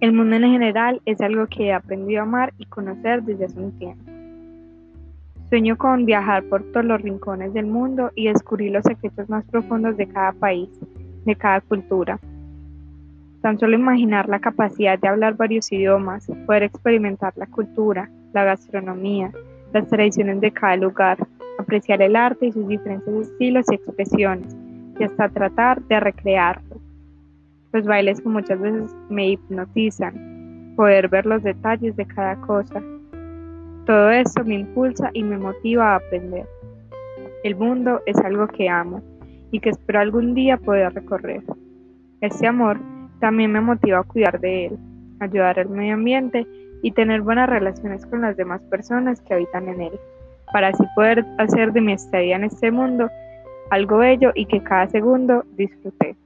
El mundo en general es algo que he aprendido a amar y conocer desde hace un tiempo. Sueño con viajar por todos los rincones del mundo y descubrir los secretos más profundos de cada país, de cada cultura. Tan solo imaginar la capacidad de hablar varios idiomas, poder experimentar la cultura, la gastronomía, las tradiciones de cada lugar, apreciar el arte y sus diferentes estilos y expresiones, y hasta tratar de recrearlo los bailes que muchas veces me hipnotizan, poder ver los detalles de cada cosa. Todo esto me impulsa y me motiva a aprender. El mundo es algo que amo y que espero algún día poder recorrer. Este amor también me motiva a cuidar de él, ayudar al medio ambiente y tener buenas relaciones con las demás personas que habitan en él, para así poder hacer de mi estadía en este mundo algo bello y que cada segundo disfrute.